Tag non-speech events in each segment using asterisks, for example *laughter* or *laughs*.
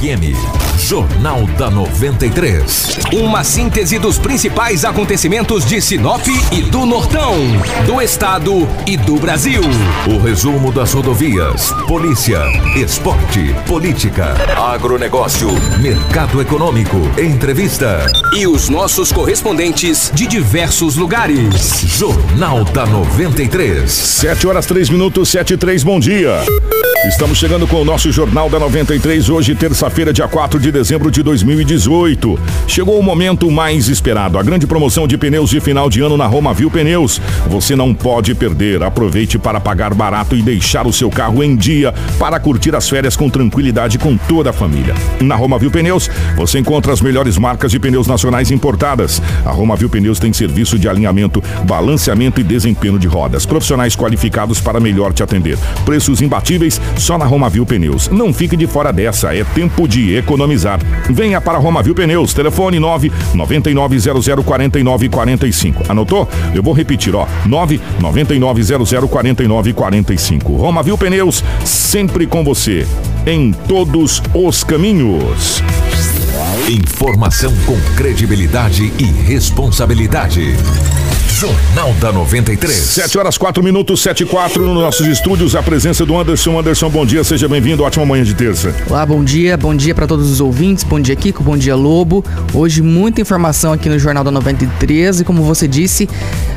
FM, Jornal da 93. Uma síntese dos principais acontecimentos de Sinop e do Nortão, do Estado e do Brasil. O resumo das rodovias, polícia, esporte, política, agronegócio, mercado econômico, entrevista. E os nossos correspondentes de diversos lugares. Jornal da 93. 7 horas 3 minutos, 7 e 3, bom dia. Estamos chegando com o nosso Jornal da 93, hoje, terça-feira, dia 4 de dezembro de 2018. Chegou o momento mais esperado, a grande promoção de pneus de final de ano na Roma Viu Pneus. Você não pode perder. Aproveite para pagar barato e deixar o seu carro em dia para curtir as férias com tranquilidade com toda a família. Na Roma Viu Pneus, você encontra as melhores marcas de pneus nacionais importadas. A Roma Viu Pneus tem serviço de alinhamento, balanceamento e desempenho de rodas. Profissionais qualificados para melhor te atender. Preços imbatíveis só na Romavil Pneus. Não fique de fora dessa, é tempo de economizar. Venha para Romavil Pneus, telefone 9 9900 4945. Anotou? Eu vou repetir, ó, 9 9900 4945. Romavil Pneus, sempre com você, em todos os caminhos. Informação com credibilidade e responsabilidade. Jornal da 93. 7 horas 4 minutos, 7 e 4 nos nossos estúdios. A presença do Anderson. Anderson, bom dia, seja bem-vindo. Ótima manhã de terça. Olá, bom dia, bom dia para todos os ouvintes. Bom dia, Kiko, bom dia, Lobo. Hoje, muita informação aqui no Jornal da 93. E como você disse,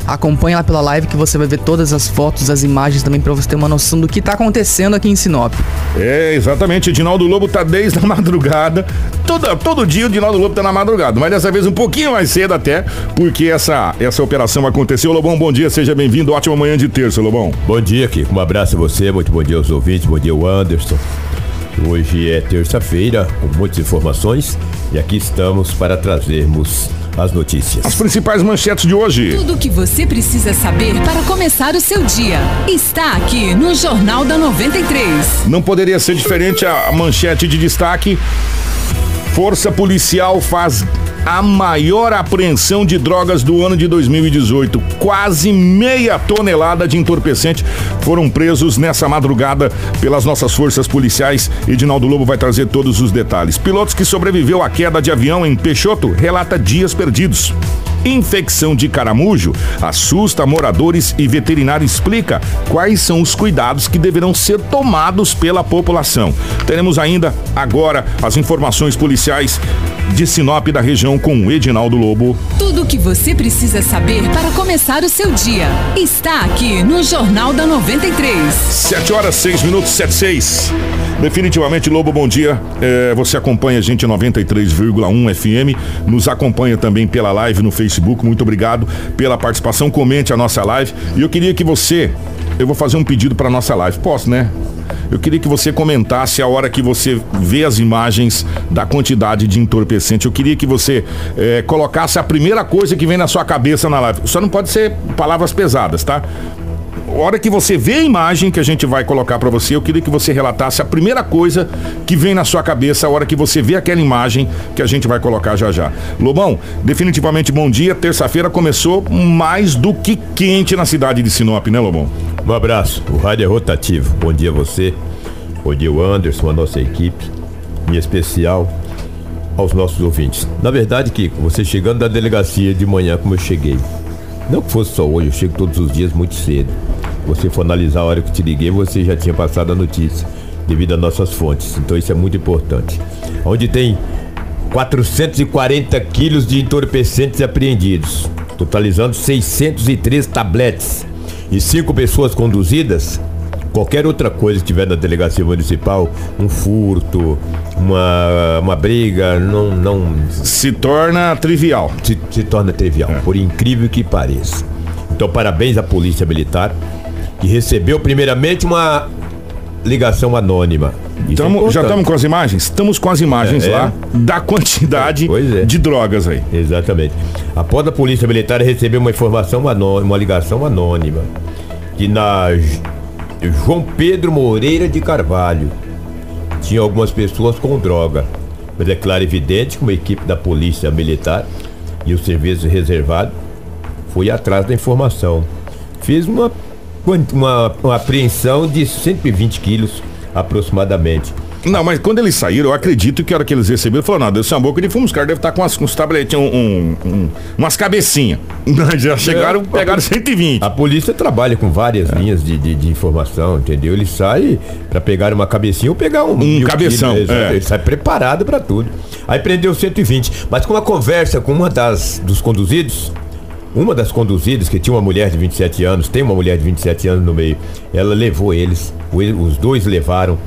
acompanha lá pela live que você vai ver todas as fotos, as imagens também para você ter uma noção do que está acontecendo aqui em Sinop. É, exatamente. Edinaldo Lobo tá desde a *laughs* madrugada. Todo, todo dia o Edinaldo Lobo tá na madrugada, mas dessa vez um pouquinho mais cedo até, porque essa, essa operação aconteceu. Lobão, bom dia, seja bem-vindo. Ótima manhã de terça, Lobão. Bom dia, Kiko. Um abraço a você, muito bom dia aos ouvintes, bom dia ao Anderson. Hoje é terça-feira, com muitas informações, e aqui estamos para trazermos as notícias. As principais manchetes de hoje. Tudo o que você precisa saber para começar o seu dia está aqui no Jornal da 93. Não poderia ser diferente a manchete de destaque. Força Policial faz a maior apreensão de drogas do ano de 2018. Quase meia tonelada de entorpecente foram presos nessa madrugada pelas nossas forças policiais. Edinaldo Lobo vai trazer todos os detalhes. Pilotos que sobreviveu à queda de avião em Peixoto relata dias perdidos. Infecção de caramujo assusta moradores e veterinário explica quais são os cuidados que deverão ser tomados pela população. Teremos ainda agora as informações policiais de Sinop da região com Edinaldo Lobo. Tudo o que você precisa saber para começar o seu dia está aqui no Jornal da 93. 7 horas 6 minutos 7 6. Definitivamente, Lobo, bom dia. É, você acompanha a gente 93,1 FM, nos acompanha também pela live no Facebook. Muito obrigado pela participação. Comente a nossa live. E eu queria que você. Eu vou fazer um pedido para nossa live. Posso, né? Eu queria que você comentasse a hora que você vê as imagens da quantidade de entorpecente. Eu queria que você é, colocasse a primeira coisa que vem na sua cabeça na live. Só não pode ser palavras pesadas, tá? Hora que você vê a imagem que a gente vai colocar para você, eu queria que você relatasse a primeira coisa que vem na sua cabeça a hora que você vê aquela imagem que a gente vai colocar já já. Lobão, definitivamente bom dia. Terça-feira começou mais do que quente na cidade de Sinop, né, Lobão? Um abraço. O rádio é rotativo. Bom dia a você. Bom dia o Anderson, a nossa equipe. Em especial aos nossos ouvintes. Na verdade, Kiko, você chegando da delegacia de manhã como eu cheguei. Não que fosse só hoje, eu chego todos os dias muito cedo. Você for analisar a hora que te liguei, você já tinha passado a notícia, devido às nossas fontes. Então isso é muito importante. Onde tem 440 quilos de entorpecentes apreendidos, totalizando 603 tabletes e cinco pessoas conduzidas. Qualquer outra coisa que tiver na delegacia municipal, um furto, uma, uma briga, não, não. Se torna trivial. Se, se torna trivial, é. por incrível que pareça. Então, parabéns à Polícia Militar, que recebeu primeiramente uma ligação anônima. Tamo, é já estamos com as imagens? Estamos com as imagens é, lá é. da quantidade é. de drogas aí. Exatamente. Após a Polícia Militar receber uma informação anônima, uma ligação anônima, que na João Pedro Moreira de Carvalho tinha algumas pessoas com droga. Mas é claro evidente que uma equipe da Polícia Militar e o Serviço Reservado foi atrás da informação. Fez uma, uma, uma apreensão de 120 quilos aproximadamente. Não, mas quando eles saíram, eu acredito que a hora que eles receberam, falaram, não, deu boca de fumo, os caras devem estar com umas, uns tabletinhos, um, um, um, umas cabecinhas. *laughs* Já chegaram, É, pegaram 120. A polícia trabalha com várias linhas de, de, de informação, entendeu? Ele sai pra pegar uma cabecinha ou pegar um, mil cabeção, quilos, exato. é. Ele sai preparado pra tudo. Aí prendeu 120. Mas com uma conversa com uma das dos conduzidos, uma das conduzidas, que tinha uma mulher de 27 anos, tem uma mulher de 27 anos no meio, ela levou eles, os dois levaram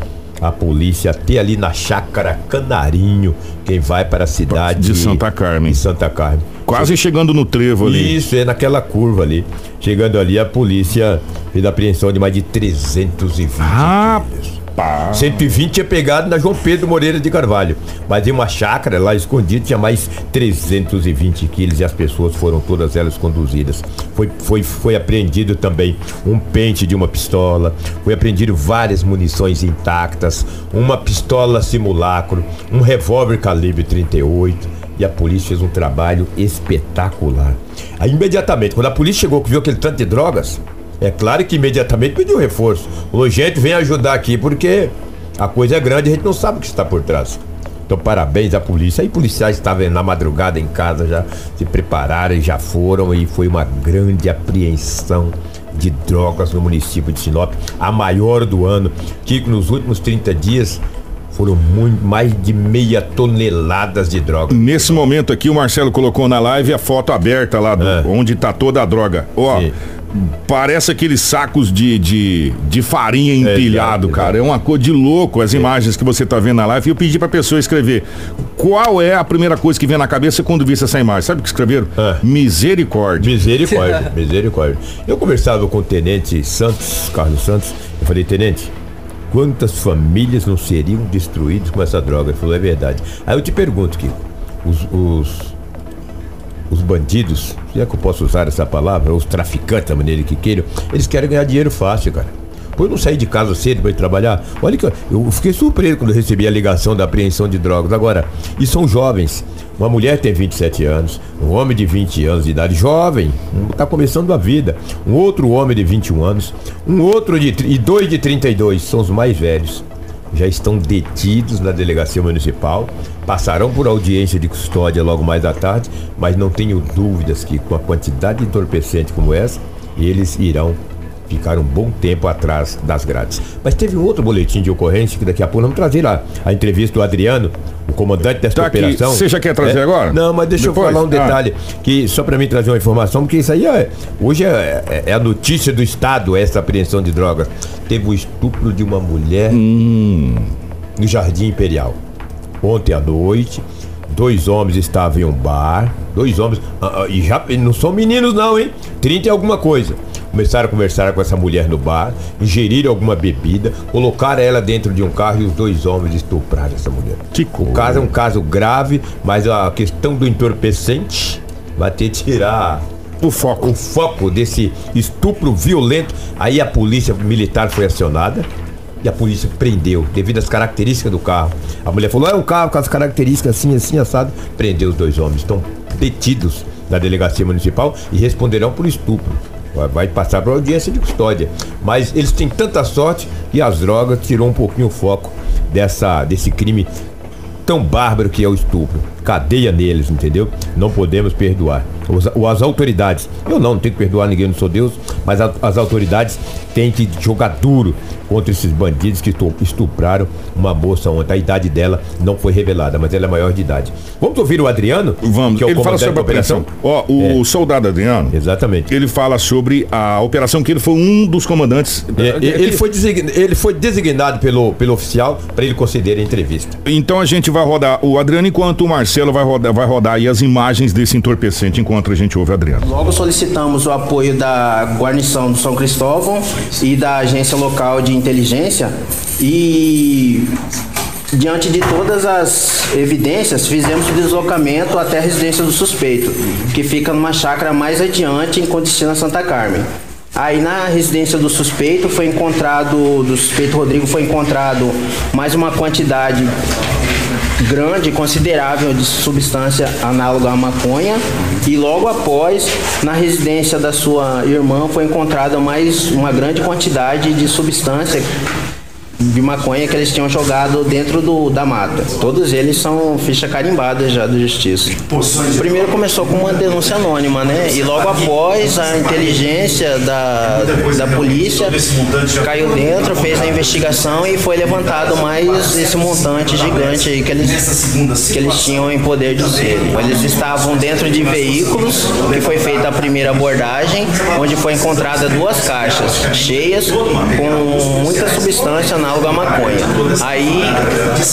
a polícia até ali na chácara Canarinho, quem vai para a cidade De Santa Carmen. de Santa Carmen. Quase chegando no trevo ali. Isso, é naquela curva ali. Chegando ali, a polícia fez a apreensão de mais de 320 quilos. Rapaz. 120 tinha pegado na João Pedro Moreira de Carvalho. Mas em uma chácara lá escondida tinha mais 320 quilos e as pessoas foram todas elas conduzidas. Foi, foi, foi apreendido também um pente de uma pistola, foi apreendido várias munições intactas, uma pistola simulacro, um revólver calibre 38 e a polícia fez um trabalho espetacular. Aí imediatamente, quando a polícia chegou que viu aquele tanto de drogas, é claro que imediatamente pediu reforço. O gente vem ajudar aqui porque a coisa é grande, a gente não sabe o que está por trás. Então, parabéns à polícia. Aí, policiais estavam na madrugada em casa, já se prepararam e já foram. E foi uma grande apreensão de drogas no município de Sinop, a maior do ano. Que nos últimos 30 dias foram muito, mais de meia toneladas de drogas. Nesse momento aqui, o Marcelo colocou na live a foto aberta lá, do- É. onde tá toda a droga. Ó, Sim. Parece aqueles sacos de, de, de farinha empilhado, exato, cara. É uma cor de louco as imagens que você tá vendo na live. E eu pedi pra pessoa escrever qual é a primeira coisa que vem na cabeça quando visse essa imagem. Sabe o que escreveram? É. Misericórdia. Misericórdia, *laughs* misericórdia. Eu conversava com o tenente Santos, Carlos Santos, eu falei, tenente, quantas famílias não seriam destruídas com essa droga? Ele falou, é verdade. Aí eu te pergunto, Kiko, os, os, os bandidos, se é que eu posso usar essa palavra, os traficantes, da maneira que queiram, eles querem ganhar dinheiro fácil, cara. Pô, eu não saí de casa cedo para ir trabalhar. Olha que eu- eu fiquei surpreso quando recebi a ligação da apreensão de drogas. Agora, e são jovens. Uma mulher tem 27 anos, um homem de 20 anos de idade, jovem, está começando a vida. Um outro homem de 21 anos, um outro de e dois de 32, são os mais velhos. Já estão detidos na delegacia municipal, passarão por audiência de custódia logo mais à tarde, mas não tenho dúvidas que com a quantidade de entorpecente como essa, eles irão ficar um bom tempo atrás das grades. Mas teve um outro boletim de ocorrência que daqui a pouco vamos trazer lá. A entrevista do Adriano, o comandante desta Tá operação. Você já quer trazer É? agora? Não, mas deixa Depois? eu falar um Ah. detalhe, que só para mim trazer uma informação, porque isso aí é, hoje é, é- é a notícia do Estado, essa apreensão de drogas. Teve o estupro de uma mulher no Jardim Imperial. Ontem à noite, dois homens estavam em um bar. Dois homens. ah, ah, e já não são meninos, não, hein? 30 e alguma coisa. Começaram a conversar com essa mulher no bar, ingeriram alguma bebida, colocaram ela dentro de um carro e os dois homens estupraram essa mulher. Que o coisa. caso é um caso grave, mas a questão do entorpecente vai ter que tirar O foco. o foco desse estupro violento. Aí a polícia militar foi acionada e a polícia prendeu, devido às características do carro. A mulher falou: é um carro com as características assim, assim, assado. Prendeu os dois homens. Estão detidos na delegacia municipal e responderão por estupro. Vai- passar para audiência de custódia. Mas eles têm tanta sorte que as drogas tirou um pouquinho o foco dessa, desse crime tão bárbaro que é o estupro. Cadeia neles, entendeu? Não podemos perdoar. Os, ou as autoridades, eu não, não tenho que perdoar ninguém, não sou Deus, mas a- as autoridades têm que jogar duro contra esses bandidos que estu- estupraram uma moça ontem. A idade dela não foi revelada, mas ela é maior de idade. Vamos ouvir o Adriano? Vamos. que é o ele fala sobre a operação. Ó, o É. soldado Adriano. Exatamente. Ele fala sobre a operação que ele foi um dos comandantes. É, ele, foi design- ele foi designado pelo, pelo oficial para ele conceder a entrevista. Então a gente vai rodar o Adriano enquanto o Marcelo vai rodar, vai rodar aí as imagens desse entorpecente enquanto a gente ouve Adriano. Logo solicitamos o apoio da guarnição do São Cristóvão e da agência local de inteligência e diante de todas as evidências fizemos o deslocamento até a residência do suspeito, que fica numa chácara mais adiante em Condestina Santa Carmen. Aí na residência do suspeito foi encontrado, do suspeito Rodrigo foi encontrado mais uma quantidade grande, considerável de substância análoga à maconha. E logo após, na residência da sua irmã foi encontrada mais uma grande quantidade de substância de maconha que eles tinham jogado dentro do, da mata. Todos eles são ficha carimbada já da justiça. Primeiro começou com uma denúncia anônima, né? E logo após a inteligência da, da polícia caiu dentro, fez a investigação e foi levantado mais esse montante gigante aí que eles, que eles tinham em poder de ser. Eles estavam dentro de veículos, que foi feita a primeira abordagem, onde foi encontrada duas caixas cheias com muita substância à maconha. Aí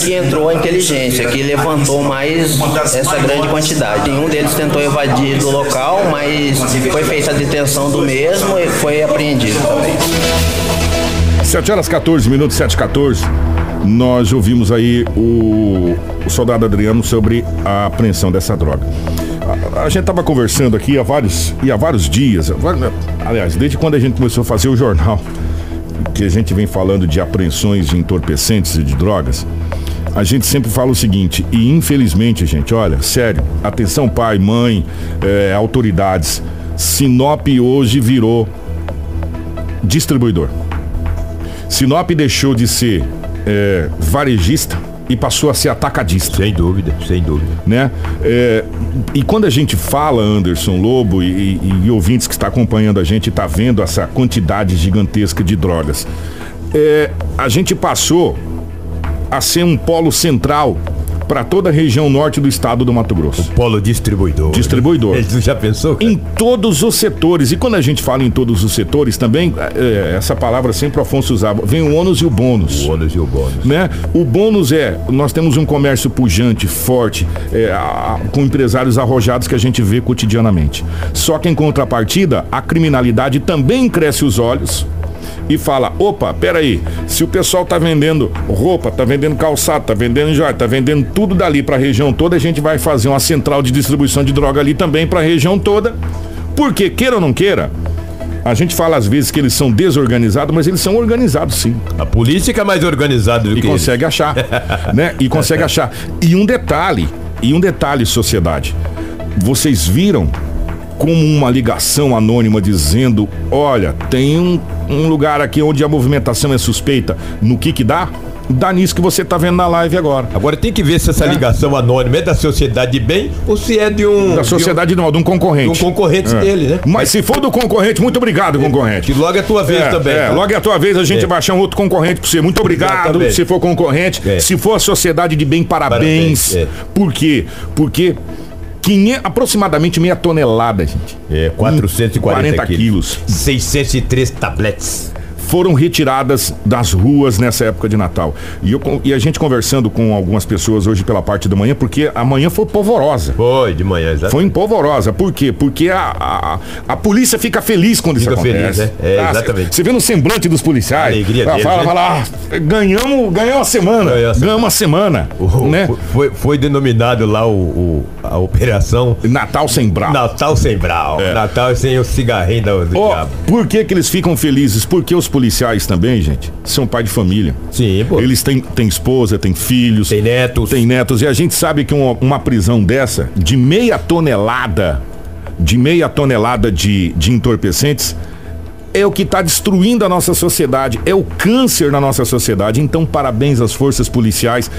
que entrou a inteligência, que levantou mais essa grande quantidade. Um deles tentou evadir do local, mas foi feita a detenção do mesmo e foi apreendido também. 7 horas 14 minutos, 7 14 nós ouvimos aí o, o, soldado Adriano sobre a apreensão dessa droga. A, a gente estava conversando aqui há vários, e há vários dias, aliás, desde quando a gente começou a fazer o jornal, que a gente vem falando de apreensões de entorpecentes e de drogas, a gente sempre fala o seguinte, e infelizmente, gente, olha, sério, atenção pai, mãe, é, autoridades, Sinop hoje virou distribuidor. Sinop deixou de ser é, varejista e passou a ser atacadista. Sem dúvida, sem dúvida. Né? É, e quando a gente fala, Anderson Lobo, e, e, e ouvintes que está acompanhando a gente, está vendo essa quantidade gigantesca de drogas, é, a gente passou a ser um polo central para toda a região norte do estado do Mato Grosso. O polo distribuidor. Distribuidor. Você já pensou? Cara? Em todos os setores. E quando a gente fala em todos os setores também, é, essa palavra sempre o Afonso usava, vem o ônus e o bônus. O ônus e o bônus. Né? O bônus é, nós temos um comércio pujante, forte, é, a, com empresários arrojados que a gente vê cotidianamente. Só que em contrapartida, a criminalidade também cresce os olhos, e fala: opa, peraí, se o pessoal tá vendendo roupa, tá vendendo calçado, tá vendendo joia, tá vendendo tudo dali para a região toda, a gente vai fazer uma central de distribuição de droga ali também para a região toda. Porque, queira ou não queira, a gente fala às vezes que eles são desorganizados, mas eles são organizados sim. A polícia é mais organizada do e que consegue eles. achar, *laughs* né? E consegue achar. E um detalhe, e um detalhe, sociedade. Vocês viram como uma ligação anônima dizendo: olha, tem um, um lugar aqui onde a movimentação é suspeita. No que que dá? dá nisso que você está vendo na live agora. Agora tem que ver se essa é. ligação anônima é da sociedade de bem ou se é de um. Da sociedade de um, não, de um concorrente. De um concorrente é. dele, né? Mas se for do concorrente, muito obrigado, concorrente. Que logo é a tua vez é, também. É, tá? logo é a tua vez, a gente é. vai achar um outro concorrente para você. Muito obrigado. Exatamente. Se for concorrente. É. Se for a sociedade de bem, parabéns. parabéns. Por quê? Porque 500, aproximadamente meia tonelada, gente. É, 440 quilos. 603 tabletes foram retiradas das ruas nessa época de Natal. E, eu, e a gente conversando com algumas pessoas hoje pela parte da manhã, porque a manhã foi polvorosa. Foi, de manhã, exatamente. Foi polvorosa. Por quê? Porque a, a, a polícia fica feliz quando fica isso acontece. Feliz, né? É, ah, exatamente. Você vê no semblante dos policiais. A alegria deles, fala, né? fala, ah, ganhamos, ganhamos a semana. Ganhamos uma semana. O, né? foi, foi denominado lá o, o, a operação Natal sem brau. Natal sem brau. É. Natal sem o cigarrinho do, do oh, diabo. Por que, que eles ficam felizes? Porque os policiais também, gente, são pai de família. Sim, pô. Eles têm, têm esposa, têm filhos. Tem netos. Tem netos. E a gente sabe que uma, uma prisão dessa, de meia tonelada, de meia tonelada de, de entorpecentes, é o que está destruindo a nossa sociedade, é o câncer na nossa sociedade. Então, parabéns às forças policiais.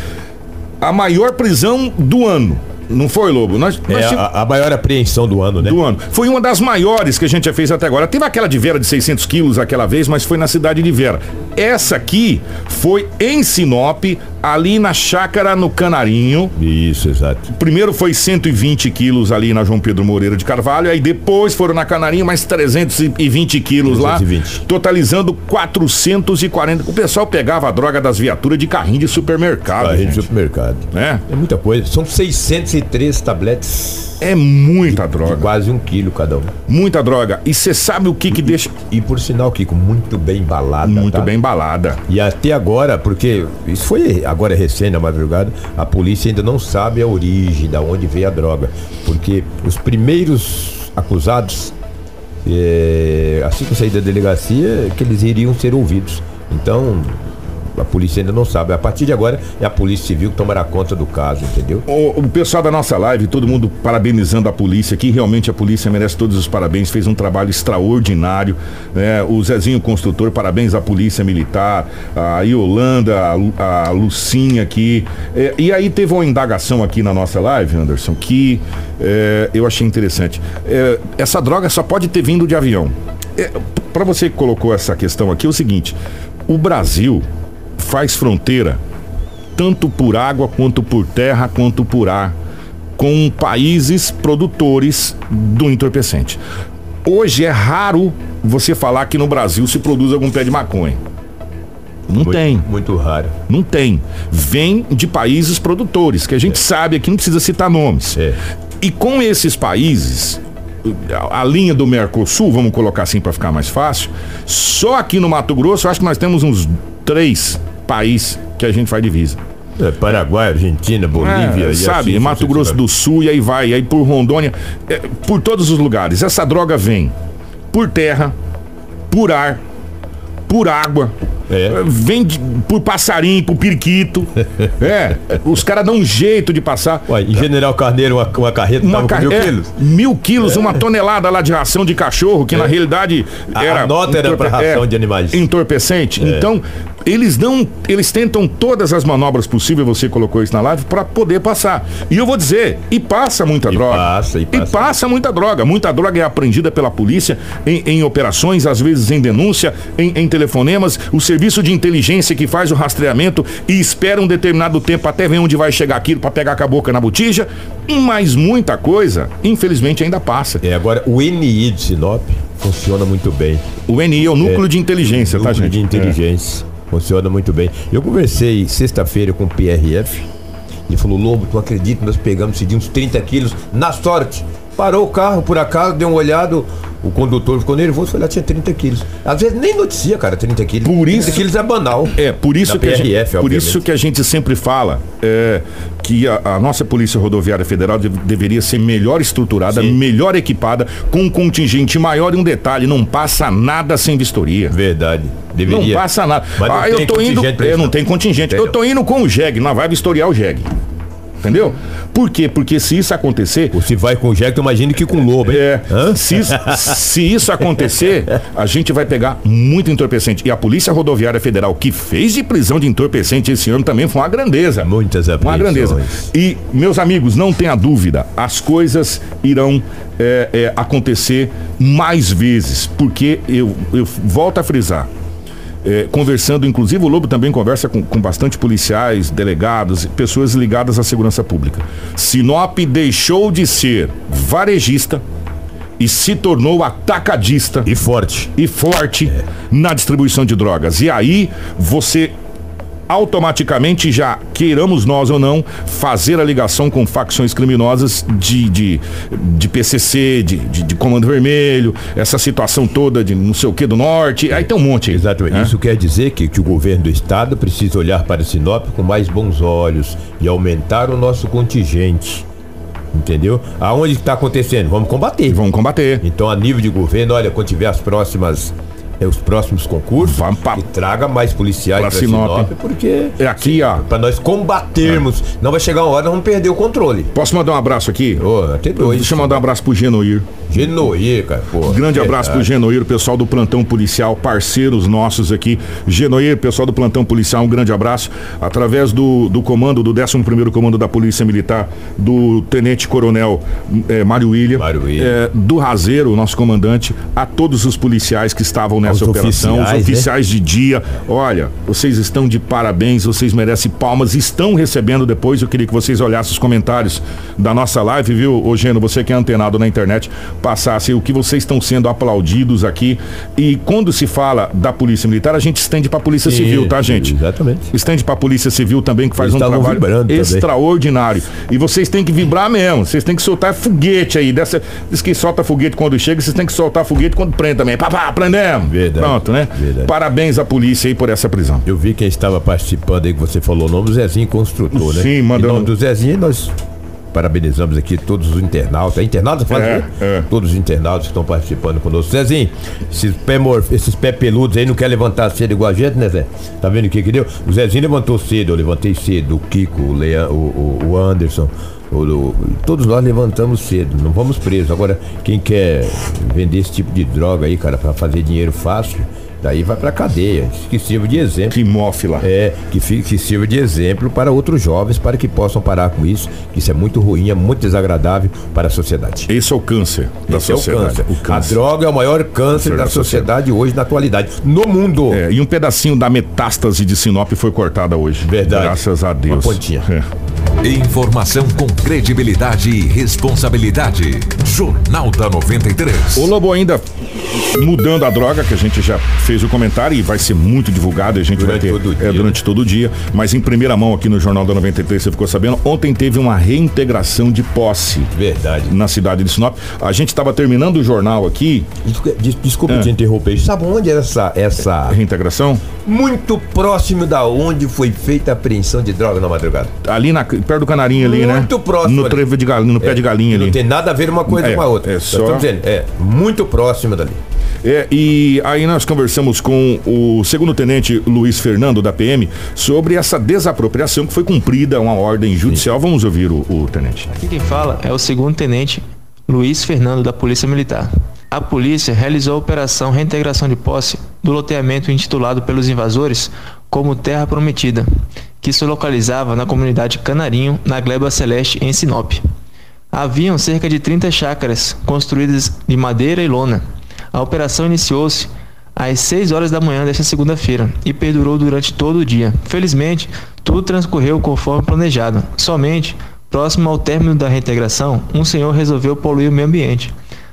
A maior prisão do ano não foi, Lobo? Nós, nós é a, a, maior apreensão do ano, né? Do ano. Foi uma das maiores que a gente já fez até agora. Teve aquela de Vera de 600 quilos aquela vez, mas foi na cidade de Vera. Essa aqui foi em Sinop, ali na chácara no Canarinho. Isso, exato. Primeiro foi 120 quilos ali na João Pedro Moreira de Carvalho, aí depois foram na Canarinho mais 320 quilos 320. lá, totalizando 440. O pessoal pegava a droga das viaturas de carrinho de supermercado. Carrinho gente. de supermercado. É? É muita coisa. São 603 tabletes é muita droga. quase um quilo cada um. Muita droga. E você sabe o que que e, deixa. E por sinal, Kiko, muito bem embalada. Muito tá? bem embalada. E até agora, porque isso foi agora recente na madrugada, a polícia ainda não sabe a origem, da onde veio a droga. Porque os primeiros acusados, é, assim que sair da delegacia, que eles iriam ser ouvidos. Então, a polícia ainda não sabe. A partir de agora é a Polícia Civil que tomará conta do caso, entendeu? O, o pessoal da nossa live, todo mundo parabenizando a polícia aqui. Realmente a polícia merece todos os parabéns, fez um trabalho extraordinário. Né? O Zezinho Construtor, parabéns à Polícia Militar, a Yolanda, a, a Lucinha aqui. É, e aí teve uma indagação aqui na nossa live, Anderson, que é, eu achei interessante. É, essa droga só pode ter vindo de avião. É, Para você que colocou essa questão aqui, é o seguinte: o Brasil faz fronteira tanto por água quanto por terra quanto por ar com países produtores do entorpecente. Hoje é raro você falar que no Brasil se produz algum pé de maconha. Não Muito- tem. Muito raro. Não tem. Vem de países produtores, que a gente sabe aqui, não precisa citar nomes. É. E com esses países, a, a linha do Mercosul, vamos colocar assim para ficar mais fácil, só aqui no Mato Grosso, eu acho que nós temos uns três países que a gente faz divisa. É, Paraguai, Argentina, Bolívia. É, e sabe, assim Mato Grosso do Sul e aí vai, aí por Rondônia, é, por todos os lugares. Essa droga vem por terra, por ar, por água. É. é, Vem de- por passarinho, por periquito. *laughs* é, os caras dão um jeito de passar. Ué, em General Carneiro, uma, uma carreta Uma tava ca- com mil é, quilos. mil quilos, uma tonelada lá de ração de cachorro, que na realidade era. a nota era pra entorpe- ração de animais. Entorpecente. Então, eles não. Eles tentam todas as manobras possíveis, você colocou isso na live, para poder passar. E eu vou dizer, e passa muita E droga. passa, e passa. muita droga. Muita droga é apreendida pela polícia em, em operações, às vezes em denúncia, em, em telefonemas. O serviço de inteligência que faz o rastreamento e espera um determinado tempo até ver onde vai chegar aquilo para pegar com a boca na botija. Mas muita coisa, infelizmente, ainda passa. É, agora, o NI de Sinop funciona muito bem. O NI é o núcleo de inteligência, tá, Núcleo gente? de inteligência. Funciona muito bem. Eu conversei sexta-feira com o PRF. Ele falou, Lobo, tu acredita? Nós pegamos, cedimos 30 quilos na sorte. Parou o carro, por acaso, deu uma olhada, o condutor ficou nervoso, foi lá, tinha 30 quilos. Às vezes nem noticia, cara, 30 quilos. Por 30 isso- quilos é banal. É, por isso, que, a gente, PRF, por isso que a gente sempre fala é, que a, a nossa Polícia Rodoviária Federal deve- deveria ser melhor estruturada, Sim. melhor equipada, com um contingente maior e um detalhe, não passa nada sem vistoria. Verdade. Deveria. Não passa nada. Mas não ah, eu tem tô indo. É, não tem contingente. Tem, eu tô indo com o JEG, nós vai vistoriar o JEG. Entendeu? Por quê? Porque se isso acontecer, Ou se vai com o Jack, tu imagina que com o Lobo, hein? é, se, isso- *laughs* se isso acontecer, a gente vai pegar muito entorpecente. E a Polícia Rodoviária Federal, que fez de prisão de entorpecente esse ano, também foi uma grandeza. Muitas Uma grandeza. apreensões. E, meus amigos, não tenha dúvida, as coisas irão é, é, acontecer mais vezes, porque eu, eu volto a frisar. É, conversando, inclusive o Lobo também conversa com, com bastante policiais, delegados, pessoas ligadas à segurança pública. Sinop deixou de ser varejista e se tornou atacadista E forte. e forte na distribuição de drogas. E aí você automaticamente já, queiramos nós ou não, fazer a ligação com facções criminosas de, de, de PCC, de, de, de Comando Vermelho, essa situação toda de não sei o que do Norte, aí tem um monte. Exatamente. né? Isso quer dizer que, que o governo do estado precisa olhar para Sinop com mais bons olhos e aumentar o nosso contingente. Entendeu? Aonde está acontecendo? Vamos combater. vão combater. Então, a nível de governo, olha, quando tiver as próximas. Eh, os próximos concursos, Vamos pra- que traga mais policiais pra para Sinop. Sinop, porque É aqui, ó. para nós combatermos, não vai chegar uma hora nós vamos perder o controle. Posso mandar um abraço aqui? Até dois. Deixa eu mandar um abraço pro Genoir. Genoir, cara, pô. Grande abraço pro. Genoir, pessoal do plantão policial, parceiros nossos aqui. Genoir, pessoal do plantão policial, um grande abraço. Através do, do comando, do 11º Comando da Polícia Militar, do Tenente Coronel eh, Mário William, Mário William. eh, do Razeiro, nosso comandante, a todos os policiais que estavam nessa Aos operação, oficiais, os né? oficiais de dia. Olha, vocês estão de parabéns, vocês merecem palmas, estão recebendo depois. Eu queria que vocês olhassem os comentários da nossa live, viu, Ô Geno, você que é antenado na internet, passasse o que vocês estão sendo aplaudidos aqui. E quando se fala da Polícia Militar, a gente estende pra Polícia Sim, Civil, tá, gente? exatamente. Estende pra Polícia Civil também, que faz Eles um estavam trabalho extraordinário. E vocês têm que vibrar mesmo, vocês têm que soltar foguete aí. Dessa, diz que solta foguete quando chega, vocês têm que soltar foguete quando prende também. Pá, pá, prendemos. Verdade. Pronto, né? Verdade. Parabéns à polícia aí por essa prisão. Eu vi quem estava participando aí que você falou o nome do Zezinho Construtor, né? Sim, Em mandando- nome do Zezinho, nós parabenizamos aqui todos os internautas. É internautas, faz É, é. Todos os internautas que estão participando conosco. Zezinho, esses pé, morf- esses pé peludos aí não quer levantar cedo igual a gente, né, Zé? Tá vendo o que que deu? O Zezinho levantou cedo, eu levantei cedo. O Kiko, o, Leão, o, o- o Anderson. O- o- todos nós levantamos cedo, não vamos presos. Agora, quem quer vender esse tipo de droga aí, cara, pra fazer dinheiro fácil, daí vai pra cadeia. Que sirva de exemplo. Que mofla. É, que, que sirva de exemplo para outros jovens, para que possam parar com isso, isso é muito ruim, é muito desagradável para a sociedade. Esse é o câncer da Esse é o sociedade. câncer. A droga é o maior câncer da da sociedade hoje, na atualidade, no mundo. É, e um pedacinho da metástase de Sinop foi cortada hoje. Verdade. Graças a Deus. Uma pontinha. É. Informação com credibilidade e responsabilidade. Jornal da 93. O Lobo ainda mudando a droga, que a gente já fez o comentário e vai ser muito divulgado, e a gente Durante vai ter todo é, durante todo o dia, mas em primeira mão aqui no Jornal da 93, você ficou sabendo, ontem teve uma reintegração de posse Verdade. na cidade de Sinop. A gente estava terminando o jornal aqui, Desculpa, des- Desculpa É. te interromper. Sabe onde é essa, essa. reintegração, Muito próximo da onde foi feita a apreensão de droga na madrugada. ali na, perto do Canarinho ali, né? Muito próximo No, ali. trevo de galinha, no pé de galinha Não ali. tem nada a ver uma coisa É, com a outra. é só- dizendo, é muito próximo dali. É, e aí nós conversamos com o segundo tenente Luiz Fernando da PM sobre essa desapropriação que foi cumprida uma ordem judicial. Vamos ouvir o, o tenente. Aqui quem fala é o segundo tenente Luiz Fernando da Polícia Militar. A polícia realizou a operação reintegração de posse do loteamento intitulado pelos invasores como Terra Prometida, que se localizava na comunidade Canarinho, na Gleba Celeste, em Sinop. Haviam cerca de 30 chácaras construídas de madeira e lona. A operação iniciou-se às 6 horas da manhã desta segunda-feira e perdurou durante todo o dia. Felizmente, tudo transcorreu conforme planejado. Somente, próximo ao término da reintegração, um senhor resolveu poluir o meio ambiente,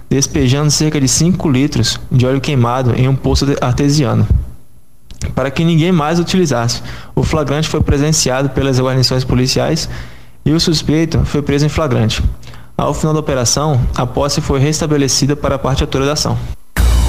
despejando cerca de 5 litros de óleo queimado em um poço artesiano para que ninguém mais utilizasse. O flagrante foi presenciado pelas guarnições policiais e o suspeito foi preso em flagrante. Ao final da operação, a posse foi restabelecida para a parte autora da ação.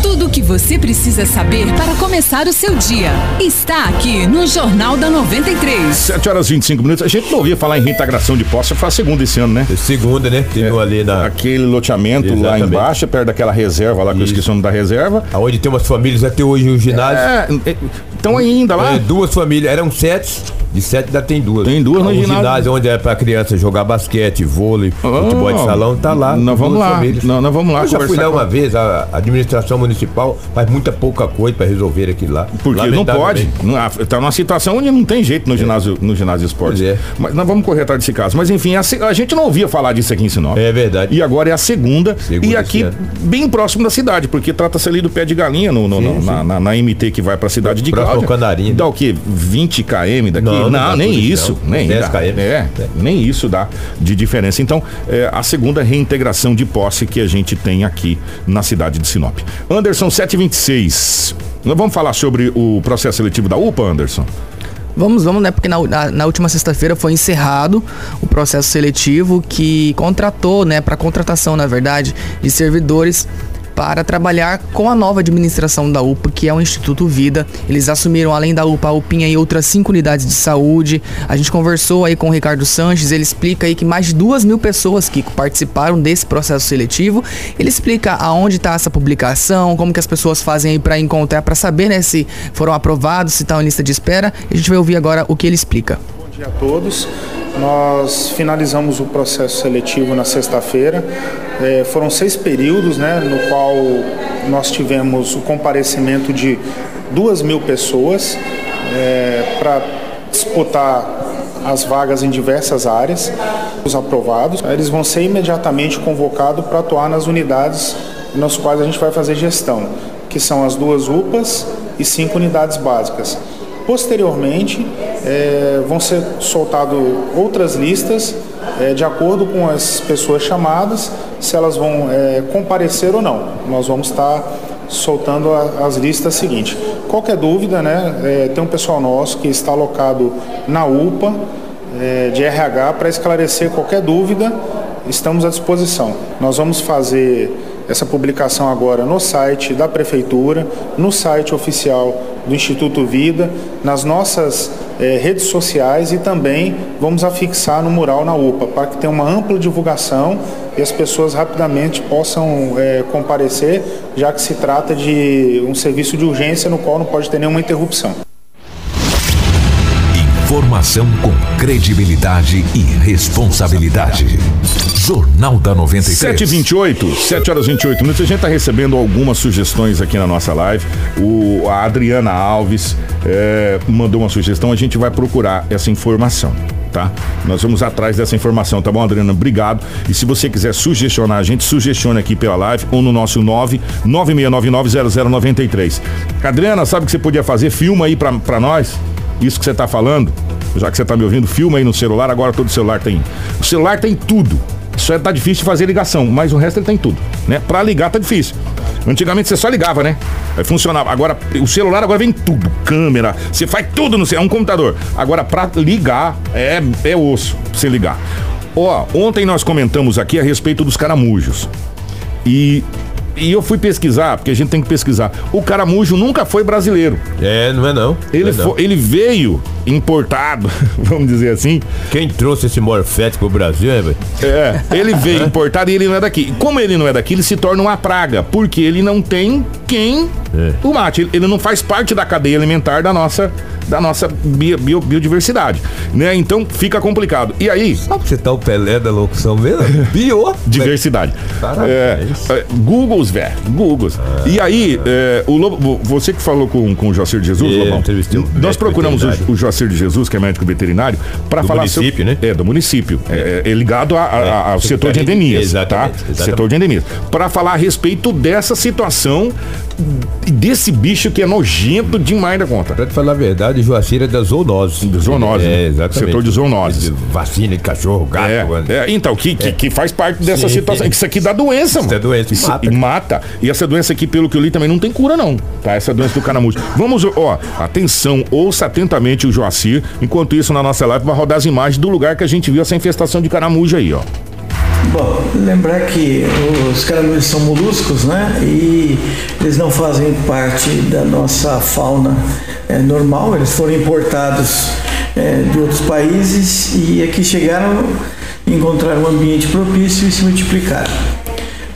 Tudo o que você precisa saber para começar o seu dia está aqui no Jornal da 93. 7 horas e 25 minutos. A gente não ouvia falar em reintegração de posse, foi a segunda esse ano, né? Segunda, né? Tem um ali na. Aquele loteamento lá Exatamente. embaixo, perto daquela reserva lá, que eu Isso. esqueci o nome da reserva. Onde tem umas famílias até hoje o ginásio. É, estão ainda lá. É, duas famílias, eram sete, de sete ainda tem duas. Tem duas no um ginásio. ginásio onde é pra criança jogar basquete, vôlei, futebol de salão, tá lá. Nós vamos lá. Nós- nós vamos lá Eu já fui conversar lá com- uma vez, a administração municipal faz muita pouca coisa pra resolver aquilo lá. Porque não pode. Não- Tá numa situação onde não tem jeito no ginásio, no ginásio esportes. Pois é. Mas nós vamos correr atrás desse caso. Mas enfim, a, a gente não ouvia falar disso aqui em Sinop. É verdade. E agora é a segunda. Segunda e aqui, bem próximo da cidade, porque trata-se ali do pé de galinha no, no- no- Sim, na, sim. na- na MT que vai pra cidade de Próximo Cláudia. ao Canarinho. Dá o quê? 20 km daqui? Não, não dá nem isso, não. Nem 10 dá. km. É, nem isso dá de diferença. Então, é a segunda reintegração de posse que a gente tem aqui na cidade de Sinop. Anderson 726. Nós vamos falar sobre o processo seletivo da UPA, Anderson? Vamos, vamos, né? Porque na, na- na última sexta-feira foi encerrado o processo seletivo que contratou, né, para contratação, na verdade, de servidores para trabalhar com a nova administração da UPA, que é o Instituto Vida. Eles assumiram, além da UPA, a UPinha e outras cinco unidades de saúde. A gente conversou aí com o Ricardo Sanches, ele explica aí que mais de duas mil pessoas que participaram desse processo seletivo. Ele explica aonde está essa publicação, como que as pessoas fazem aí para encontrar, para saber, né, se foram aprovados, se estão em lista de espera. A gente vai ouvir agora o que ele explica. Bom dia a todos. Nós finalizamos o processo seletivo na sexta-feira. Eh, foram seis períodos, né, no qual nós tivemos o comparecimento de duas mil pessoas para disputar as vagas em diversas áreas. Os aprovados, eles vão ser imediatamente convocados para atuar nas unidades nas quais a gente vai fazer gestão, que são as duas UPAs e cinco unidades básicas. Posteriormente, eh, vão ser soltadas outras listas eh, de acordo com as pessoas chamadas, se elas vão eh, comparecer ou não. Nós vamos estar soltando a- as listas seguintes. Qualquer dúvida, né, eh, tem um pessoal nosso que está alocado na UPA eh, de RH para esclarecer qualquer dúvida, estamos à disposição. Nós vamos fazer essa publicação agora no site da Prefeitura, no site oficial do Instituto Vida, nas nossas é, redes sociais e também vamos afixar no mural na UPA, para que tenha uma ampla divulgação e as pessoas rapidamente possam é, comparecer, já que se trata de um serviço de urgência no qual não pode ter nenhuma interrupção. Informação com credibilidade e responsabilidade. Jornal da 93. 728, 7 horas 28 minutos. A gente está recebendo algumas sugestões aqui na nossa live. O, a Adriana Alves é, mandou uma sugestão. A gente vai procurar essa informação. Tá? Nós vamos atrás dessa informação, tá bom, Adriana? Obrigado. E se você quiser sugestionar a gente, sugestione aqui pela live ou no nosso 9 96990093. Adriana, sabe o que você podia fazer? Filma aí pra nós isso que você está falando, já que você está me ouvindo, filma aí no celular, agora todo celular tem. O celular tem tudo. Só é, tá difícil de fazer ligação, mas o resto ele tem tudo, né? Para ligar tá difícil. Antigamente você só ligava, né? Aí funcionava. Agora, o celular agora vem tudo. Câmera, você faz tudo no é um computador. Agora, para ligar, é, é osso você ligar. Ó, ontem nós comentamos aqui a respeito dos caramujos. E e eu fui pesquisar, porque a gente tem que pesquisar. O caramujo nunca foi brasileiro. É, não é não. Ele, é foi, não. ele veio importado, *laughs* vamos dizer assim. Quem trouxe esse morfete pro Brasil, é, velho? É, ele veio *laughs* importado e ele não é daqui. Como ele não é daqui, ele se torna uma praga, porque ele não tem quem é. o mate. Ele não faz parte da cadeia alimentar da nossa da nossa bio, bio, biodiversidade, né? Então fica complicado. E aí? Sabe que você tá o Pelé da locução mesmo? *laughs* Biodiversidade. É, é, Googles, velho. Googles. Ah, e aí, é, o Lobo, você que falou com, com o Jocir de Jesus, é, Lobão, nós procuramos o, o de Jesus, que é médico veterinário, para falar município, sobre, né? É, do município. É, é ligado a, a, ao setor de endemias, tá? Exatamente. Setor de endemias. Para falar a respeito dessa situação desse bicho que é nojento demais da conta. Pra te falar a verdade, Joacir é da zoonose. De zoonose. É, né? exatamente. Setor de zoonose. De vacina de cachorro, gato. É, é então, que, que, que, faz parte dessa sim, situação. Sim. Isso aqui dá doença, mano. Isso é doença. Isso, mata. E mata. E essa doença aqui, pelo que eu li, também não tem cura, não. Tá? Essa doença do canamujo. Vamos, ó, atenção, ouça atentamente o Joacir. Enquanto isso, na nossa live, vai rodar as imagens do lugar que a gente viu essa infestação de canamujo aí, ó. Bom, lembrar que os caramujos são moluscos, né? E eles não fazem parte da nossa fauna é, normal, eles foram importados é, de outros países e aqui chegaram, encontraram um ambiente propício e se multiplicaram.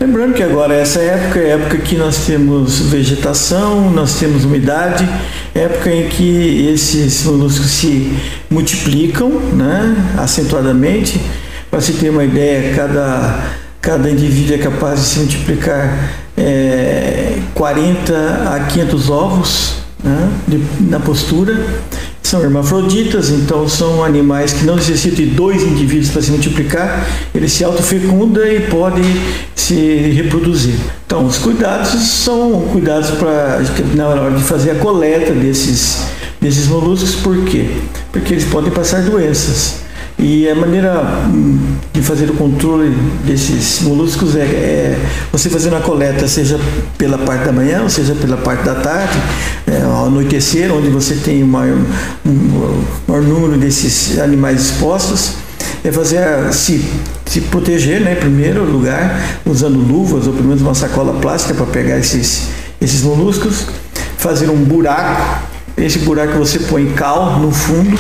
Lembrando que agora essa época é época que nós temos vegetação, nós temos umidade, época em que esses moluscos se multiplicam né, acentuadamente para se ter uma ideia, cada, cada indivíduo é capaz de se multiplicar é, 40 a 500 ovos né, de, na postura. São hermafroditas, então são animais que não necessitam de dois indivíduos para se multiplicar, eles se autofecundam e podem se reproduzir. Então, os cuidados são cuidados para na hora de fazer a coleta desses, desses moluscos, por quê? Porque eles podem passar doenças. E a maneira hum, de fazer o controle desses moluscos é, é, você fazendo a coleta, seja pela parte da manhã, ou seja pela parte da tarde, é, ao anoitecer, onde você tem o maior, um, maior número desses animais expostos, é fazer se, se proteger, né, em primeiro lugar, usando luvas ou pelo menos uma sacola plástica para pegar esses, esses moluscos, fazer um buraco, esse buraco você põe cal no fundo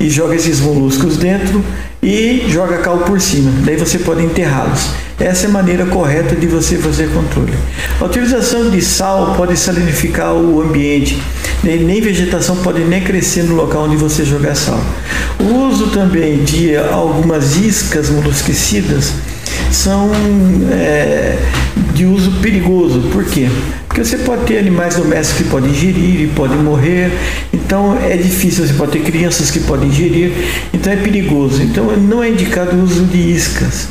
e joga esses moluscos dentro e joga cal por cima. Daí você pode enterrá-los. Essa é a maneira correta de você fazer controle. A utilização de sal pode salinificar o ambiente. Nem vegetação pode nem crescer no local onde você jogar sal. O uso também de algumas iscas molusquicidas são é, de uso perigoso. Por quê? Porque você pode ter animais domésticos que podem ingerir e podem morrer, então é difícil. Você pode ter crianças que podem ingerir, então é perigoso. Então não é indicado o uso de iscas.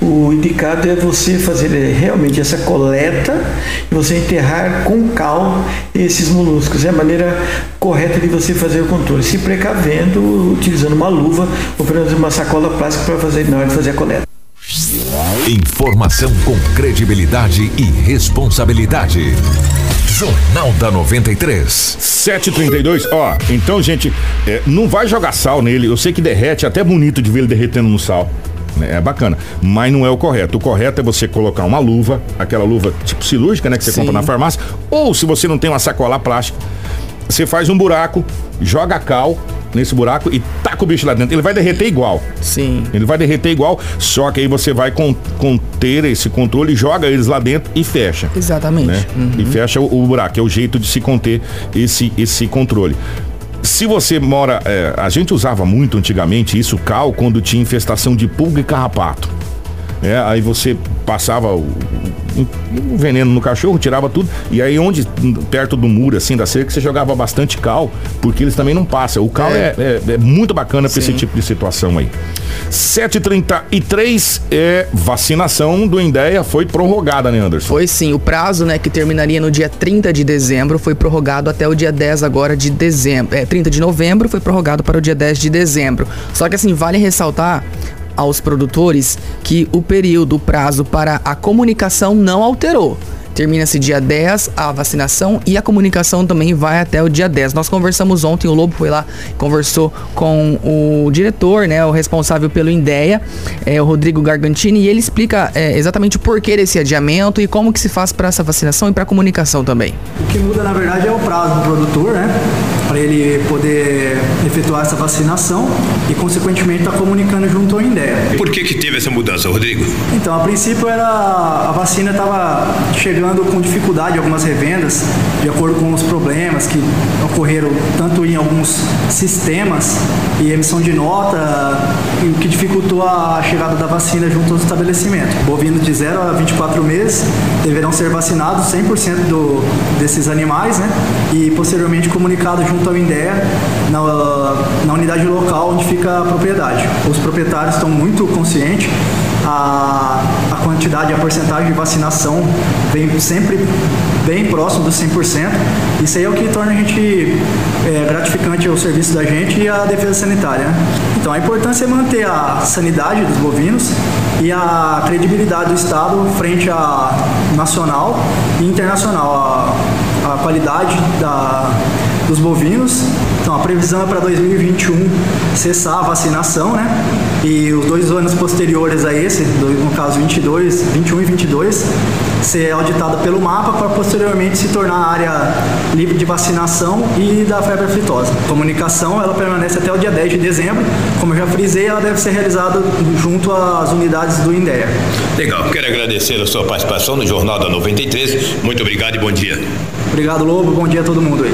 O indicado é você fazer é, realmente essa coleta e você enterrar com cal esses moluscos. É a maneira correta de você fazer o controle, se precavendo, utilizando uma luva ou pelo menos uma sacola plástica para fazer na hora de fazer a coleta. Informação com credibilidade e responsabilidade. Jornal da 93. 732. Ó, então, gente, é, não vai jogar sal nele. Eu sei que derrete, é até bonito de ver ele derretendo no sal. Né, é bacana, mas não é o correto. O correto é você colocar uma luva, aquela luva tipo cirúrgica, né, que você Sim. compra na farmácia, ou se você não tem uma sacola plástica, você faz um buraco, joga cal, nesse buraco e taca o bicho lá dentro. Ele vai derreter igual. Sim. Ele vai derreter igual, só que aí você vai con conter esse controle, joga eles lá dentro e fecha. Exatamente. Né? Uhum. E fecha o, o buraco, é o jeito de se conter esse, esse controle. Se você mora. é, a gente usava muito antigamente isso, cal, quando tinha infestação de pulga e carrapato. É, aí você passava o, o- o veneno no cachorro, tirava tudo, e aí onde, perto do muro, assim, da cerca, você jogava bastante cal, porque eles também não passam. O cal é, é- é muito bacana para esse tipo de situação aí. 7h33 é vacinação do Endeia, foi prorrogada, né, Anderson? Foi sim, o prazo, né, que terminaria no dia 30 de dezembro foi prorrogado até o dia 10 agora de dezembro. É, 30 de novembro foi prorrogado para o dia 10 de dezembro. Só que assim, vale ressaltar aos produtores que o período, o prazo para a comunicação não alterou. Termina-se dia 10 a vacinação e a comunicação também vai até o dia 10. Nós conversamos ontem, o Lobo foi lá, conversou com o diretor, né, o responsável pelo INDEA, é, o Rodrigo Gargantini, e ele explica é, exatamente o porquê desse adiamento e como que se faz para essa vacinação e para a comunicação também. O que muda, na verdade, é o prazo do produtor, né? Para ele poder efetuar essa vacinação e, consequentemente, estar comunicando junto ao INDEA. Por que, que teve essa mudança, Rodrigo? Então, a princípio, era a vacina estava chegando com dificuldade em algumas revendas, de acordo com os problemas que ocorreram tanto em alguns sistemas e emissão de nota, o que dificultou a chegada da vacina junto aos estabelecimentos. Bovinos de 0 a 24 meses deverão ser vacinados 100% do, desses animais, né? E posteriormente comunicado junto ao INDEA na, na unidade local onde fica a propriedade. Os proprietários estão muito conscientes a, a quantidade, a porcentagem de vacinação vem sempre bem próximo dos 100%. Isso aí é o que torna a gente é, gratificante o serviço da gente e a defesa sanitária. né? Então a importância é manter a sanidade dos bovinos e a credibilidade do Estado frente à nacional e internacional, a, a qualidade da, dos bovinos. Então a previsão é para 2021 cessar a vacinação, né? E os dois anos posteriores a esse, no caso 22, 21 e 22, ser auditada pelo mapa para posteriormente se tornar área livre de vacinação e da febre aftosa. A comunicação ela permanece até o dia 10 de dezembro, como eu já frisei, ela deve ser realizada junto às unidades do INDEA. Legal, quero agradecer a sua participação no Jornal da 93. Muito obrigado e bom dia. Obrigado, Lobo. Bom dia a todo mundo aí.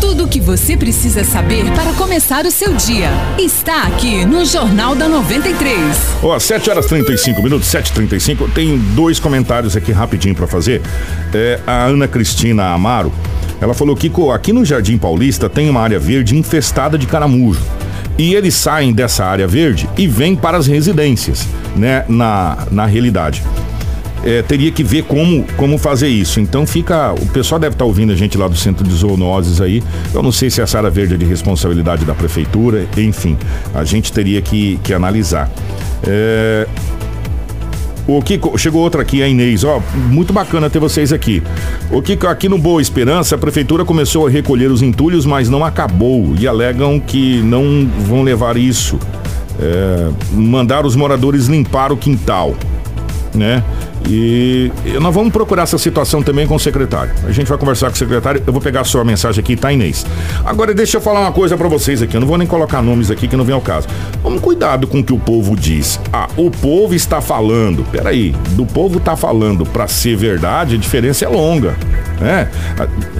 Tudo o que você precisa saber para começar o seu dia está aqui no Jornal da 93. Ó, 7 horas 35 minutos, 7h35. Tem dois comentários aqui rapidinho pra fazer. É, a Ana Cristina Amaro, ela falou que aqui no Jardim Paulista tem uma área verde infestada de caramujo. E eles saem dessa área verde e vêm para as residências, né? Na, na realidade. É, teria que ver como, como fazer isso. Então fica. O pessoal deve estar ouvindo a gente lá do centro de zoonoses aí. Eu não sei se essa área verde é de responsabilidade da prefeitura, enfim. A gente teria que, que analisar. É, o Kiko, chegou outra aqui, a Inês. Ó, muito bacana ter vocês aqui. O Kiko, aqui no Boa Esperança, a prefeitura começou a recolher os entulhos, mas não acabou. E alegam que não vão levar isso. É, mandar os moradores limpar o quintal né? E e nós vamos procurar essa situação também com o secretário. A gente vai conversar com o secretário. Eu vou pegar a sua mensagem aqui, tá, Inês? Agora deixa eu falar uma coisa pra vocês aqui. Eu não vou nem colocar nomes aqui que não vem ao caso. Vamos cuidado com o que o povo diz. Ah, o povo está falando. Peraí, do povo tá falando pra ser verdade, a diferença é longa. Né?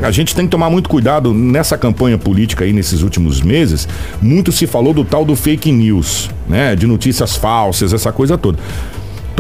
A, a gente tem que tomar muito cuidado nessa campanha política aí nesses últimos meses. Muito se falou do tal do fake news, né? De notícias falsas, essa coisa toda.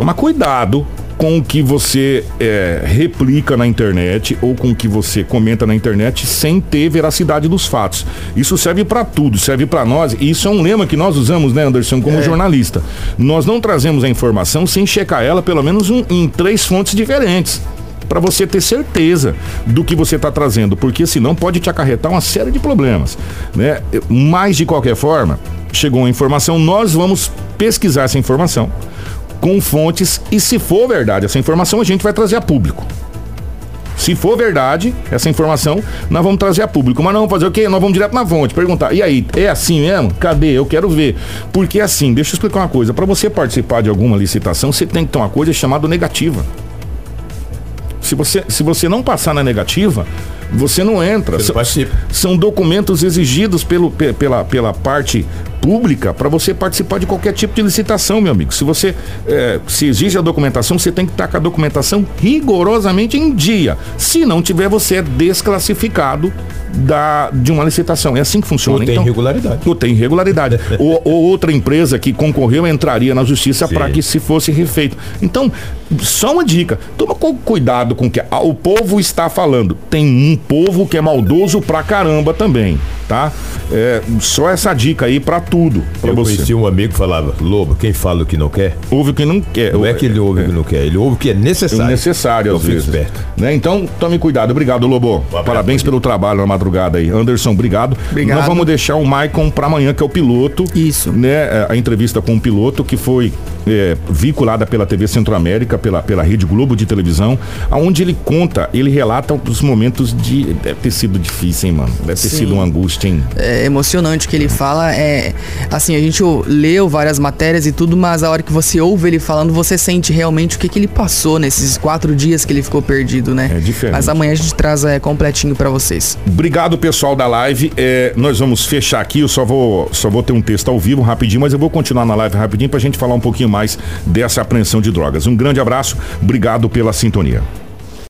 Toma cuidado com o que você é, replica na internet ou com o que você comenta na internet sem ter veracidade dos fatos. Isso serve para tudo, serve para nós. E isso é um lema que nós usamos, né, Anderson, como jornalista. Nós não trazemos a informação sem checar ela pelo menos um- em três fontes diferentes. Para você ter certeza do que você está trazendo, porque senão pode te acarretar uma série de problemas, né? Mas de qualquer forma, chegou a informação, nós vamos pesquisar essa informação com fontes e se for verdade essa informação a gente vai trazer a público. Se for verdade essa informação, nós vamos trazer a público. Mas não vamos fazer o quê? Nós vamos direto na fonte, perguntar. E aí, é assim mesmo? Cadê? Eu quero ver. Porque assim, deixa eu explicar uma coisa. Para você participar de alguma licitação, você tem que ter uma coisa chamada negativa. Se você, se você não passar na negativa, você não entra. Você não São- participa. são documentos exigidos pelo, pe- pela, pela parte pública para você participar de qualquer tipo de licitação, meu amigo. Se você eh, se exige a documentação, você tem que estar com a documentação rigorosamente em dia. Se não tiver, você é desclassificado da, de uma licitação. É assim que funciona. Ou tem irregularidade. Ou tem irregularidade. *laughs* ou, ou outra empresa que concorreu entraria na justiça para que se fosse refeito. Então, só uma dica. Toma cu- cuidado com o que o povo está falando. Tem um povo que é maldoso pra caramba também, tá? É, só essa dica aí pra tudo. Pra Eu você. conheci um amigo que falava, Lobo, quem fala o que não quer? Ouve o que não quer. Não é que ele ouve o que não quer, ele ouve o que é necessário. É necessário, Então às vezes. esperto. Né? Então, tome cuidado. Obrigado, Lobo. Parabéns pelo trabalho na madrugada aí. Anderson, obrigado. Obrigado. Nós vamos deixar o Maicon para amanhã, que é o piloto. Isso. Né? É, A entrevista com o piloto que foi é, vinculada pela TV Centro-América, pela, pela Rede Globo de televisão, aonde ele conta, ele relata os momentos de. Deve ter sido difícil, hein, mano? Deve ter Sim. sido uma angústia, hein? é emocionante o que ele fala. É assim, a gente leu várias matérias e tudo, mas a hora que você ouve ele falando, você sente realmente o que, que ele passou nesses quatro dias que ele ficou perdido, né? É diferente. Mas amanhã a gente traz é, completinho pra vocês. Obrigado, pessoal da live. É, nós vamos fechar aqui. Eu só vou, só vou ter um texto ao vivo rapidinho, mas eu vou continuar na live rapidinho pra gente falar um pouquinho mais dessa apreensão de drogas. Um grande abraço, obrigado pela sintonia.